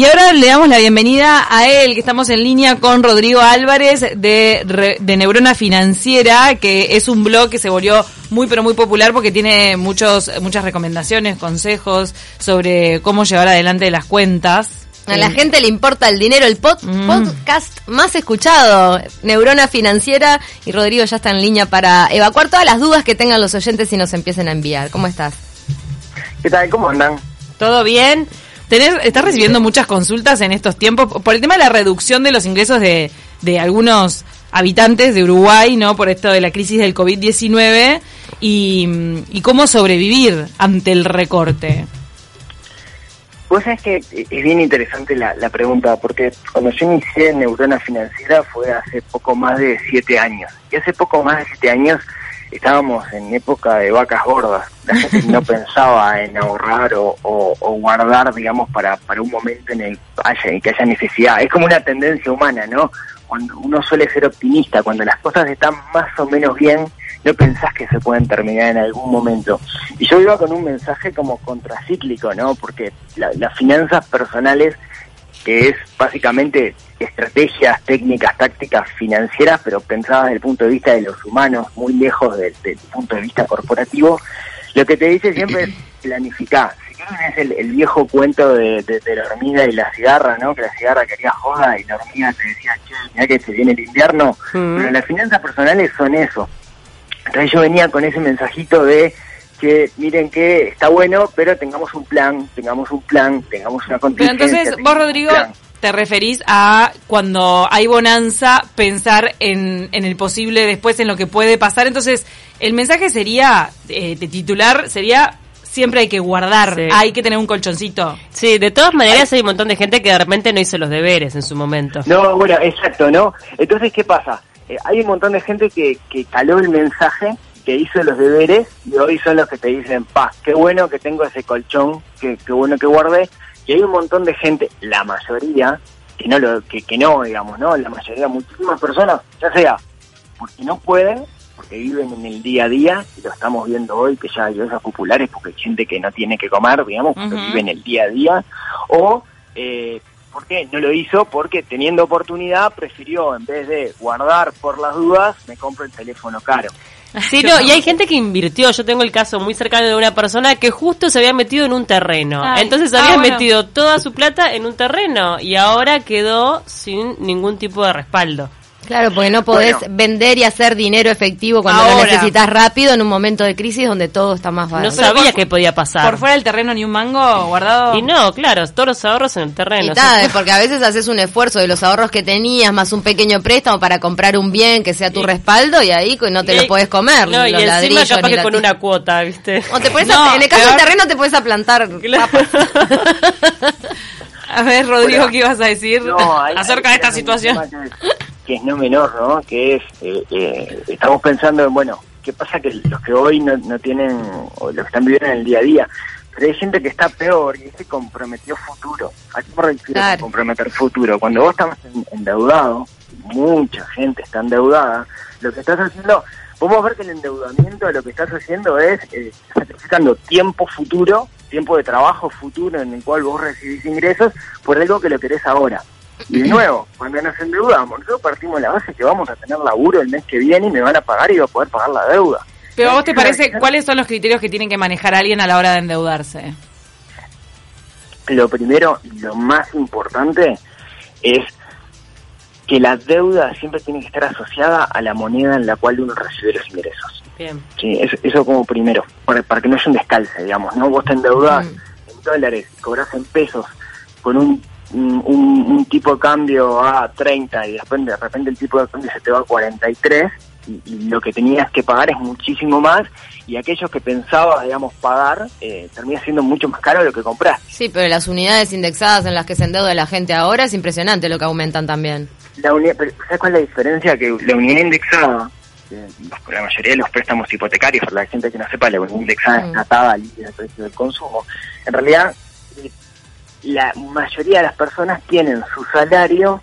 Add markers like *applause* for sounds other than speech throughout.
Y ahora le damos la bienvenida a él, que estamos en línea con Rodrigo Álvarez de, de Neurona Financiera, que es un blog que se volvió muy pero muy popular porque tiene muchos muchas recomendaciones, consejos sobre cómo llevar adelante las cuentas. A la gente le importa el dinero, el mm. podcast más escuchado, Neurona Financiera, y Rodrigo ya está en línea para evacuar todas las dudas que tengan los oyentes y nos empiecen a enviar. ¿Cómo estás? ¿Qué tal? ¿Cómo andan? ¿Todo bien? ¿Estás recibiendo muchas consultas en estos tiempos por el tema de la reducción de los ingresos de, de algunos habitantes de Uruguay, ¿no? Por esto de la crisis del COVID-19 y, y cómo sobrevivir ante el recorte. Pues es que es bien interesante la, la, pregunta, porque cuando yo inicié en Neurona Financiera fue hace poco más de siete años. Y hace poco más de siete años estábamos en época de vacas gordas. La gente no *laughs* pensaba en ahorrar o, guardar, digamos, para, para un momento en el haya, que haya necesidad. Es como una tendencia humana, ¿no? Cuando uno suele ser optimista, cuando las cosas están más o menos bien, no pensás que se pueden terminar en algún momento. Y yo iba con un mensaje como contracíclico, ¿no? Porque las finanzas personales que es básicamente estrategias, técnicas, tácticas financieras, pero pensadas desde el punto de vista de los humanos, muy lejos del, punto de vista corporativo, lo que te dice siempre es *clears throat* planificar. Si quieres es el, viejo cuento de, la hormiga y la cigarra, ¿no? Que la cigarra quería joda y la hormiga te decía, che, mira que se viene el invierno. Pero las finanzas personales son eso. Entonces yo venía con ese mensajito de que miren que está bueno, pero tengamos un plan, tengamos un plan, tengamos una contingencia. Pero entonces vos, Rodrigo, te referís a cuando hay bonanza, pensar en, en el posible después, en lo que puede pasar. Entonces, el mensaje sería, eh, de titular, sería siempre hay que guardar, hay que tener un colchoncito. Sí, de todas maneras hay un montón de gente que de repente no hizo los deberes en su momento. No, bueno, exacto, ¿no? Entonces, ¿qué pasa? Eh, hay un montón de gente que, que caló el mensaje que hizo los deberes y hoy son los que te dicen, pa, qué bueno que tengo ese colchón, qué, qué bueno que guardé. Y hay un montón de gente, la mayoría, que no, lo, que, que no, digamos, ¿no? La mayoría, muchísimas personas, ya sea porque no pueden, porque viven en el día a día, y lo estamos viendo hoy, que ya hay cosas populares, porque hay gente que no tiene que comer, digamos, porque vive en el día a día, o eh, porque no lo hizo, porque teniendo oportunidad prefirió, en vez de guardar por las dudas, me compro el teléfono caro. Sí, no, y hay gente que invirtió. Yo tengo el caso muy cercano de una persona que justo se había metido en un terreno. Entonces había ah, metido toda su plata en un terreno y ahora quedó sin ningún tipo de respaldo. Claro, porque no podés vender y hacer dinero efectivo cuando lo necesitas rápido en un momento de crisis donde todo está más barato. No sabía qué podía pasar. Por fuera del terreno ni un mango guardado. Y no, claro, todos los ahorros en el terreno. Y *laughs* porque a veces haces un esfuerzo de los ahorros que tenías más un pequeño préstamo para comprar un bien que sea tu respaldo y ahí no te lo puedes comer. No, y encima capaz que con una cuota, ¿viste? O te puedes en el caso del terreno te puedes aplantar. *laughs* *laughs* a ver, Rodrigo, ¿qué ibas a decir acerca de esta situación? que es no menor, ¿no? Que es, eh, eh, estamos pensando en, bueno, ¿qué pasa que los que hoy no, no tienen, o los que están viviendo en el día a día, pero hay gente que está peor y se comprometió futuro. ¿A qué me refiero comprometer futuro? Cuando vos estás endeudado, mucha gente está endeudada, lo que estás haciendo, podemos ver que el endeudamiento lo que estás haciendo es eh, sacrificando tiempo futuro, tiempo de trabajo futuro en el cual vos recibís ingresos por algo que lo querés ahora. Y de nuevo, cuando nos endeudamos, nosotros partimos de la base que vamos a tener laburo el mes que viene y me van a pagar y voy a poder pagar la deuda. Pero a vos te parece, ¿cuáles son los criterios que tienen que manejar alguien a la hora de endeudarse? Lo primero, lo más importante es que la deuda siempre tiene que estar asociada a la moneda en la cual uno recibe los ingresos. Bien. Sí, eso, como primero, para, que no haya un descalce, digamos, ¿no? Vos te endeudás mm. en dólares, cobras en pesos con un un, tipo de cambio a 30 y después de repente el tipo de cambio se te va a 43 y, lo que tenías que pagar es muchísimo más y aquellos que pensabas, digamos, pagar, eh, termina siendo mucho más caro de lo que compraste. Sí, pero las unidades indexadas en las que se endeuda la gente ahora es impresionante lo que aumentan también. La unidad, ¿Sabes cuál es la diferencia? Que la unidad indexada, eh, la mayoría de los préstamos hipotecarios, para la gente que no sepa, la unidad indexada mm. es atada al precio del consumo. En realidad, la mayoría de las personas tienen su salario,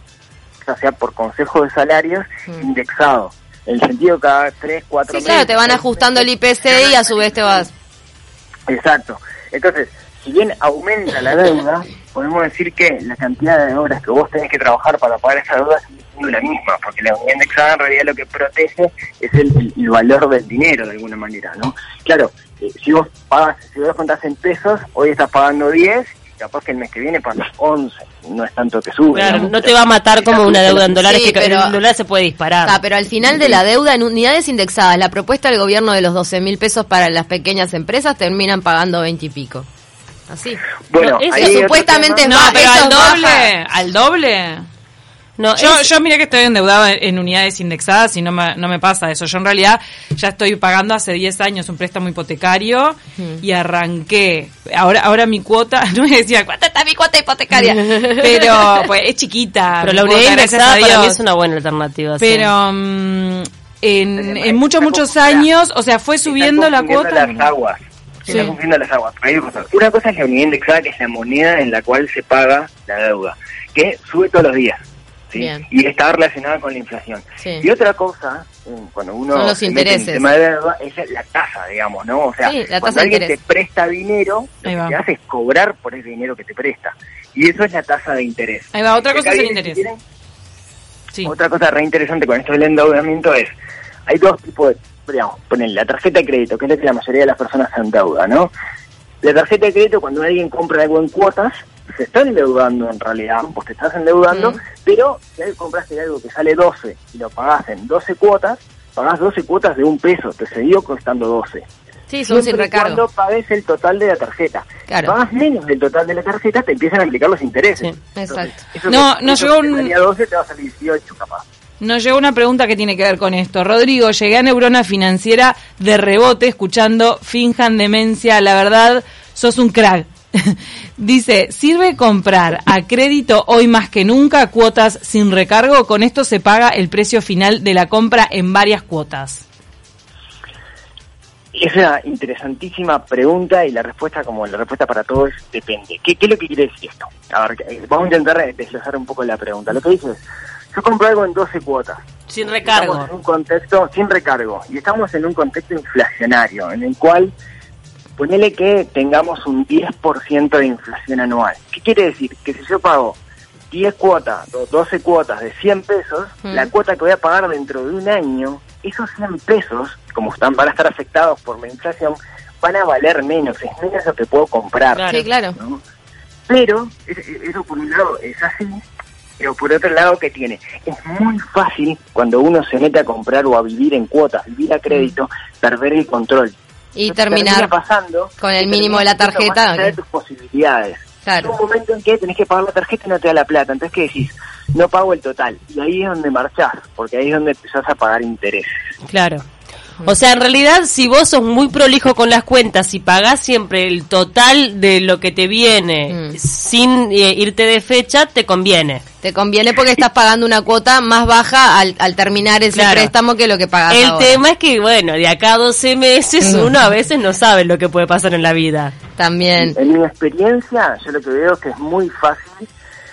ya sea por consejo de salarios, mm. indexado. En el sentido cada 3, 4 sí, claro, te van ajustando el IPC y a su vez te vas. Exacto. Entonces, si bien aumenta la deuda, podemos decir que la cantidad de horas que vos tenés que trabajar para pagar esa deuda sigue siendo la misma, porque la unidad indexada en realidad lo que protege es el, el valor del dinero de alguna manera, ¿no? Claro, eh, si vos pagas, si vos contás en pesos, hoy estás pagando 10 capaz que el mes que viene pagas 11, no es tanto que sube. Claro, no, te va a matar como una deuda en dólares, que pero, el dólar se puede disparar. Ah, pero al final de la deuda en unidades indexadas, la propuesta del gobierno de los 12 mil pesos para las pequeñas empresas terminan pagando 20 y pico. Así. Bueno, eso supuestamente no, pero al doble, al doble. No, yo, yo mira que estoy endeudado en, unidades indexadas y no me, no me pasa eso. Yo en realidad ya estoy pagando hace 10 años un préstamo hipotecario y arranqué. Ahora ahora mi cuota, *laughs* no me decía, ¿cuánto está mi cuota hipotecaria? *laughs* Pero pues es chiquita. Pero la unidad indexada para mí es una buena alternativa. Pero mm, en, en muchos, muchos años, o sea, fue subiendo la cuota. Las aguas. Se sí. las aguas. Hay cosas. Una cosa es la unidad indexada, que es la moneda en la cual se paga la deuda, que sube todos los días. Y está relacionada con la inflación. Y otra cosa, cuando uno Son los intereses. el tema de deuda, es la tasa, digamos, ¿no? O sea, cuando alguien te presta dinero, lo que te hace es cobrar por ese dinero que te presta. Y eso es la tasa de interés. Ahí va, otra cosa es el interés. Otra cosa re interesante con esto del endeudamiento es, hay dos tipos de digamos, ponen la tarjeta de crédito, que es lo que la mayoría de las personas se endeuda, ¿no? La tarjeta de crédito, cuando alguien compra algo en cuotas, se está endeudando en realidad, pues te estás endeudando, pero si compraste algo que sale 12 y lo pagás en 12 cuotas, pagás 12 cuotas de un peso, te siguió costando 12. Sí, son sin recargo. Cuando pagues el total de la tarjeta. Claro. Pagas menos del total de la tarjeta, te empiezan a aplicar los intereses. Sí, exacto. no, no llegó un... 12 te va a salir 18 capaz. Nos llegó una pregunta que tiene que ver con esto. Rodrigo, llegué a Neurona Financiera de rebote escuchando Finjan Demencia. La verdad, sos un crack. *laughs* Dice, ¿sirve comprar a crédito hoy más que nunca cuotas sin recargo? Con esto se paga el precio final de la compra en varias cuotas. Es una interesantísima pregunta y la respuesta, como la respuesta para todos, depende. ¿Qué, qué es lo que quiere decir esto? A ver, eh, vamos a intentar desglosar un poco la pregunta. Lo que dice es, yo compro algo en 12 cuotas. Sin recargo. Estamos en un contexto, sin recargo. Y estamos en un contexto inflacionario, en el cual, ponele que tengamos un 10% de inflación anual. ¿Qué quiere decir? Que si yo pago 10 cuotas, 12 cuotas de 100 pesos, mm. la cuota que voy a pagar dentro de un año, esos 100 pesos, como están, van a estar afectados por la inflación, van a valer menos, es menos lo que puedo comprar. Sí, claro. Pero, eso por un lado es así, pero por otro lado, ¿qué tiene? Es muy fácil cuando uno se mete a comprar o a vivir en cuotas, vivir a crédito, mm. perder el control. Y terminar pasando con el mínimo de la tarjeta. De tus posibilidades. Claro. un momento en que tenés que pagar la tarjeta y no te da la plata. Entonces, ¿qué decís? No pago el total. Y ahí es donde marchás, porque ahí es donde empezás a pagar intereses. Claro. O sea, en realidad, si vos sos muy prolijo con las cuentas y pagás siempre el total de lo que te viene mm. sin eh, irte de fecha, te conviene. Te conviene porque estás pagando una cuota más baja al, terminar ese préstamo que lo que pagas El tema es que, bueno, de acá a 12 meses mm. uno a veces no sabe lo que puede pasar en la vida. También. En mi experiencia, yo lo que veo es que es muy fácil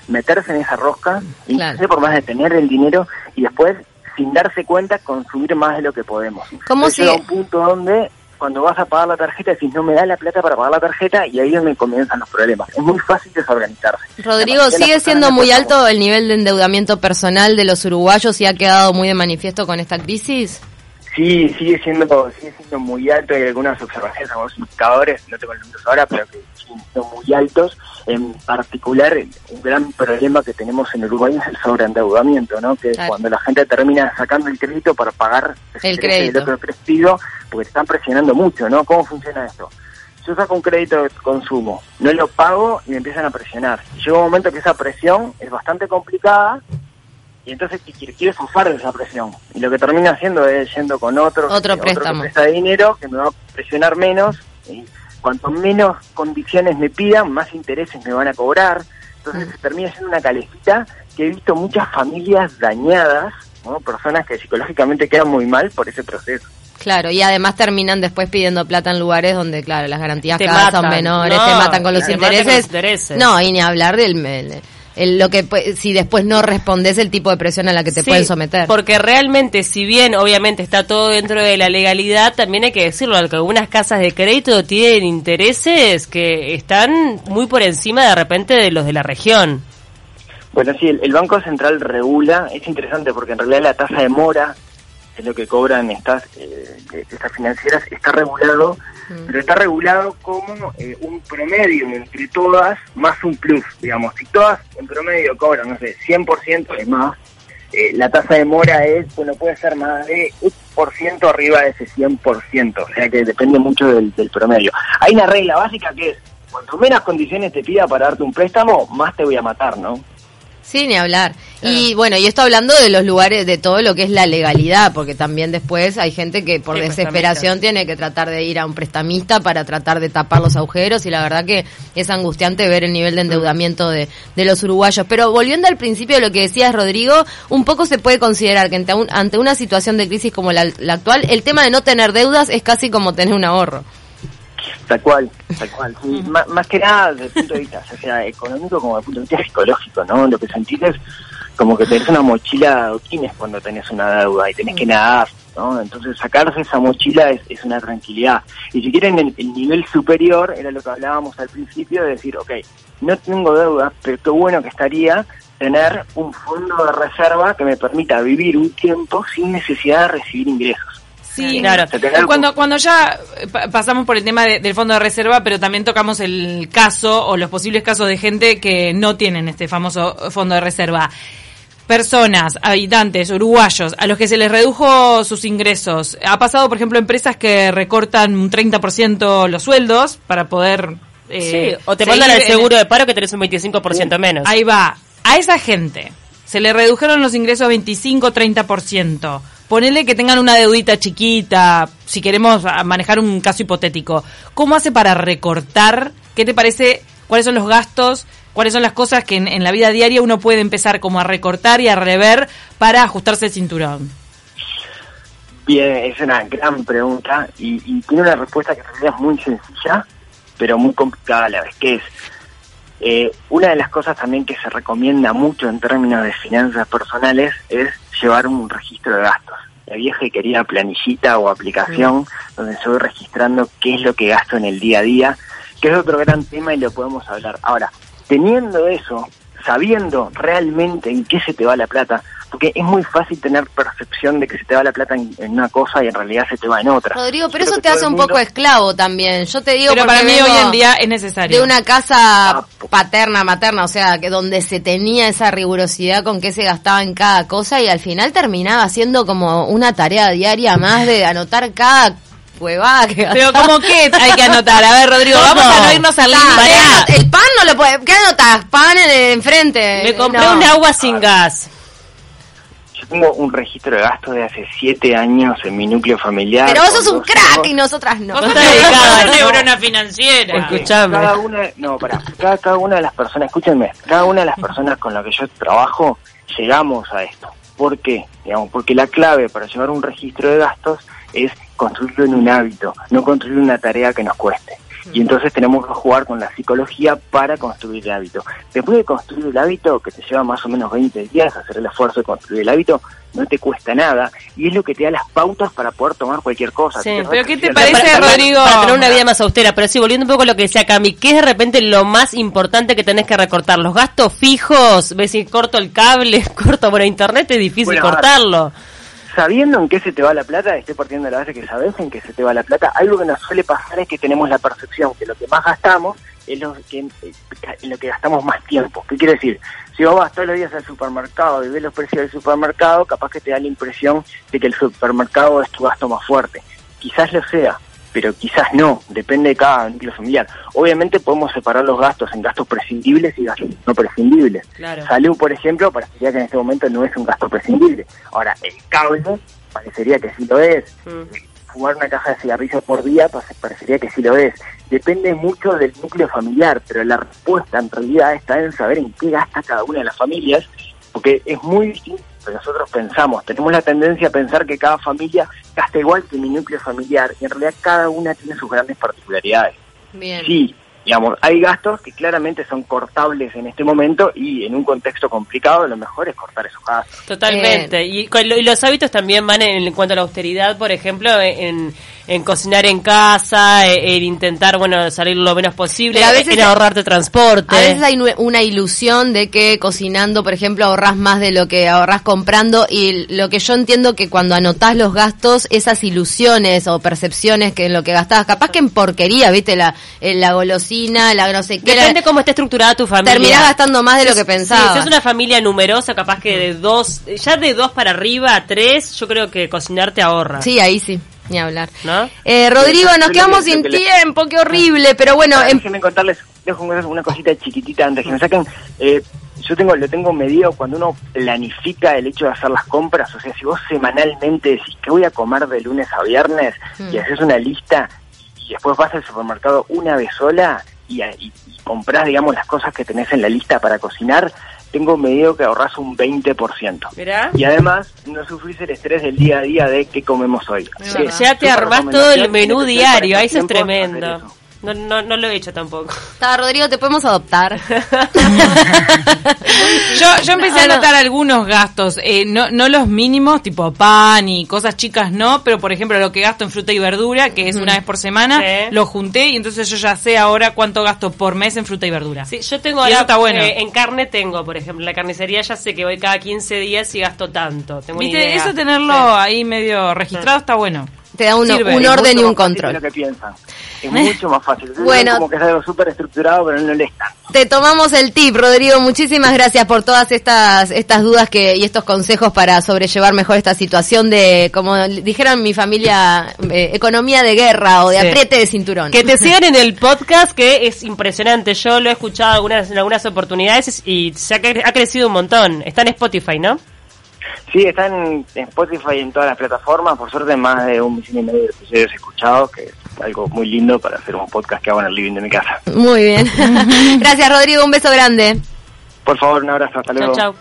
meterse en esa rosca, y por más de tener el dinero y después sin darse cuenta, consumir más de lo que podemos. ¿Cómo se... Llega un punto donde cuando vas a pagar la tarjeta decís no me da la plata para pagar la tarjeta y ahí es donde comienzan los problemas. Es muy fácil desorganizarse. Rodrigo, ¿sigue siendo muy alto el nivel de endeudamiento personal de los uruguayos y ha quedado muy de manifiesto con esta crisis? Sí, sigue siendo, sigue siendo muy alto. Hay algunas observaciones, algunos indicadores, no tengo los números ahora, pero que siguen siendo muy altos. En particular, un gran problema que tenemos en Uruguay es el sobreendeudamiento, ¿no? Que cuando la gente termina sacando el crédito para pagar el crédito otro prestado, porque están presionando mucho, ¿no? ¿Cómo funciona esto? Yo saco un crédito de consumo, no lo pago y me empiezan a presionar. Llega un momento que esa presión es bastante complicada y entonces quiere zafar de esa presión. Y lo que termina haciendo es yendo con otro, otro préstamo. presta dinero que me va a presionar menos. Y cuanto menos condiciones me pidan, más intereses me van a cobrar. Entonces se mm. termina siendo una calejita que he visto muchas familias dañadas, ¿no? personas que psicológicamente quedan muy mal por ese proceso. Claro, y además terminan después pidiendo plata en lugares donde, claro, las garantías cada son menores, te matan con los intereses. No, y ni hablar del lo que si después no respondes el tipo de presión a la que te pueden someter. Porque realmente, si bien obviamente está todo dentro de la legalidad, también hay que decirlo, que algunas casas de crédito tienen intereses que están muy por encima de repente de los de la región. Bueno, sí, el, Banco Central regula, es interesante porque en realidad la tasa de mora, es lo que cobran estas, eh, estas financieras, está regulado Mm. pero está regulado como eh, un promedio entre todas más un plus, digamos. Si todas en promedio cobran, no sé, 100% es más, eh, la tasa de mora es, bueno, puede ser más de por ciento arriba de ese 100%, o sea que depende mucho del, del promedio. Hay una regla básica que es, cuanto menos condiciones te pida para darte un préstamo, más te voy a matar, ¿no? Sí, ni hablar. Y bueno, y esto hablando de los lugares, de todo lo que es la legalidad, porque también después hay gente que por desesperación tiene que tratar de ir a un prestamista para tratar de tapar los agujeros y la verdad que es angustiante ver el nivel de endeudamiento de, de los uruguayos. Pero volviendo al principio de lo que decías, Rodrigo, un poco se puede considerar que ante, ante una situación de crisis como la, la actual, el tema de no tener deudas es casi como tener un ahorro. Tal cual, tal cual. más, que nada desde el punto de vista sea económico como desde el punto de vista psicológico, ¿no? Lo que sentís es como que tenés una mochila de adoquines cuando tenés una deuda y tenés que nadar, ¿no? Entonces sacarse esa mochila es, es una tranquilidad. Y si quieren el, nivel superior, era lo que hablábamos al principio, de decir, ok, no tengo deuda, pero qué bueno que estaría tener un fondo de reserva que me permita vivir un tiempo sin necesidad de recibir ingresos. Sí, claro. Cuando, cuando ya eh, pasamos por el tema del fondo de reserva, pero también tocamos el caso o los posibles casos de gente que no tienen este famoso fondo de reserva. Personas, habitantes, uruguayos, a los que se les redujo sus ingresos. Ha pasado, por ejemplo, empresas que recortan un 30% los sueldos para poder... Eh, sí, o te mandan el seguro de paro que tenés un 25% menos. Ahí va. A esa gente se le redujeron los ingresos 25-30% ponele que tengan una deudita chiquita, si queremos manejar un caso hipotético, ¿cómo hace para recortar? ¿Qué te parece? ¿Cuáles son los gastos? ¿Cuáles son las cosas que en, la vida diaria uno puede empezar como a recortar y a rever para ajustarse el cinturón? Bien, es una gran pregunta y, tiene una respuesta que en realidad es muy sencilla, pero muy complicada a la vez, que es, eh, una de las cosas también que se recomienda mucho en términos de finanzas personales es llevar un registro de gastos. La vieja y querida planillita o aplicación donde estoy registrando qué es lo que gasto en el día a día, que es otro gran tema y lo podemos hablar. Ahora, teniendo eso, sabiendo realmente en qué se te va la plata, porque es muy fácil tener percepción de que se te va la plata en, una cosa y en realidad se te va en otra. Rodrigo, pero eso te hace un poco esclavo también. Yo te digo pero para mí hoy en día es necesario. De una casa ah, paterna, materna, o sea, que donde se tenía esa rigurosidad con qué se gastaba en cada cosa y al final terminaba siendo como una tarea diaria más de anotar cada huevada que Pero como que hay que anotar, a ver Rodrigo, vamos a no irnos al límite. El pan no lo puede, ¿qué anotas? Pan en enfrente. Me compré un agua sin gas tengo un registro de gastos de hace siete años en mi núcleo familiar. Pero vos sos un crack y nosotras no. Vos estás dedicado a neurona financiera. Escuchame. Cada una, no, para, cada, cada una de las personas, escúchenme, cada una de las personas con las que yo trabajo, llegamos a esto. ¿Por qué? Digamos, porque la clave para llevar un registro de gastos es construirlo en un hábito, no construir una tarea que nos cueste. Y entonces tenemos que jugar con la psicología para construir el hábito. Después de construir el hábito, que te lleva más o menos 20 días hacer el esfuerzo de construir el hábito, no te cuesta nada y es lo que te da las pautas para poder tomar cualquier cosa. Sí, pero ¿qué te parece, Rodrigo? Para tener una vida más austera, pero sí, volviendo un poco a lo que decía Cami, ¿qué es de repente lo más importante que tenés que recortar? ¿Los gastos fijos? ¿Ves si corto el cable, corto por internet? Es difícil cortarlo sabiendo en qué se te va la plata, estoy partiendo de la base que sabes en qué se te va la plata, algo que nos suele pasar es que tenemos la percepción que lo que más gastamos es lo que, en lo que gastamos más tiempo. ¿Qué quiere decir? Si vos vas todos los días al supermercado y ves los precios del supermercado, capaz que te da la impresión de que el supermercado es tu gasto más fuerte. Quizás lo sea, pero quizás no, depende de cada núcleo familiar. Obviamente podemos separar los gastos en gastos prescindibles y gastos no prescindibles. Salud, por ejemplo, parecería que en este momento no es un gasto prescindible. Ahora, el cable parecería que sí lo es. Fumar una caja de cigarrillos por día parecería que sí lo es. Depende mucho del núcleo familiar, pero la respuesta en realidad está en saber en qué gasta cada una de las familias, porque es muy distinto nosotros pensamos. Tenemos la tendencia a pensar que cada familia gasta igual que mi núcleo familiar y en realidad cada una tiene sus grandes particularidades. Bien. Sí, digamos, hay gastos que claramente son cortables en este momento y en un contexto complicado lo mejor es cortar esos gastos. Totalmente. Y, los hábitos también van en, cuanto a la austeridad, por ejemplo, en, cocinar en casa, en, intentar, bueno, salir lo menos posible, a veces, en ahorrarte transporte. A veces hay una ilusión de que cocinando, por ejemplo, ahorras más de lo que ahorras comprando y lo que yo entiendo que cuando anotás los gastos, esas ilusiones o percepciones que en lo que gastabas, capaz que en porquería, viste, la, la golosina la no sé qué. Depende cómo esté estructurada tu familia. Terminás gastando más de lo que pensabas. si es una familia numerosa, capaz que de dos, ya de dos para arriba, tres, yo creo que cocinar te ahorra. Sí, ahí sí. Ni hablar. Eh, Rodrigo, nos quedamos sin tiempo, qué horrible, pero bueno. Ah, em- déjenme contarles, dejo una cosita chiquitita antes que me saquen. Eh, yo tengo lo tengo medido cuando uno planifica el hecho de hacer las compras, o sea, si vos semanalmente decís que voy a comer de lunes a viernes y mm. haces una lista, y después vas al supermercado una vez sola y, y, compras, digamos, las cosas que tenés en la lista para cocinar, tengo medido que ahorras un 20%. Y además no sufrís el estrés del día a día de qué comemos hoy. ya te armás todo el menú diario, eso es tremendo. No, no, no lo he hecho tampoco. *laughs* Está, Rodrigo, te podemos adoptar. *laughs* yo, yo empecé a anotar algunos gastos, eh, no, no los mínimos, tipo pan y cosas chicas, no, pero por ejemplo lo que gasto en fruta y verdura, que es una vez por semana, lo junté y entonces yo ya sé ahora cuánto gasto por mes en fruta y verdura. Sí, yo tengo ahora, está bueno. Eh, en carne tengo, por ejemplo, la carnicería ya sé que voy cada 15 días y gasto tanto. Tengo ¿Viste? Eso tenerlo ahí medio registrado está bueno. Te da un orden y un control. Lo que piensan. Es mucho más fácil. bueno, como que es algo súper estructurado, pero no le está. Te tomamos el tip, Rodrigo. Muchísimas gracias por todas estas estas dudas que y estos consejos para sobrellevar mejor esta situación de, como dijeron mi familia, eh, economía de guerra o de apriete de cinturón. Que te *laughs* sigan en el podcast, que es impresionante. Yo lo he escuchado algunas, en algunas oportunidades y se ha, ha crecido un montón. Está en Spotify, ¿no? Sí, está en, Spotify y en todas las plataformas. Por suerte, más de un millón y medio de episodios escuchados, que es algo muy lindo para hacer un podcast que hago en el living de mi casa. Muy bien. *laughs* Gracias, Rodrigo. Un beso grande. Por favor, un abrazo. Hasta luego. Chao, chao.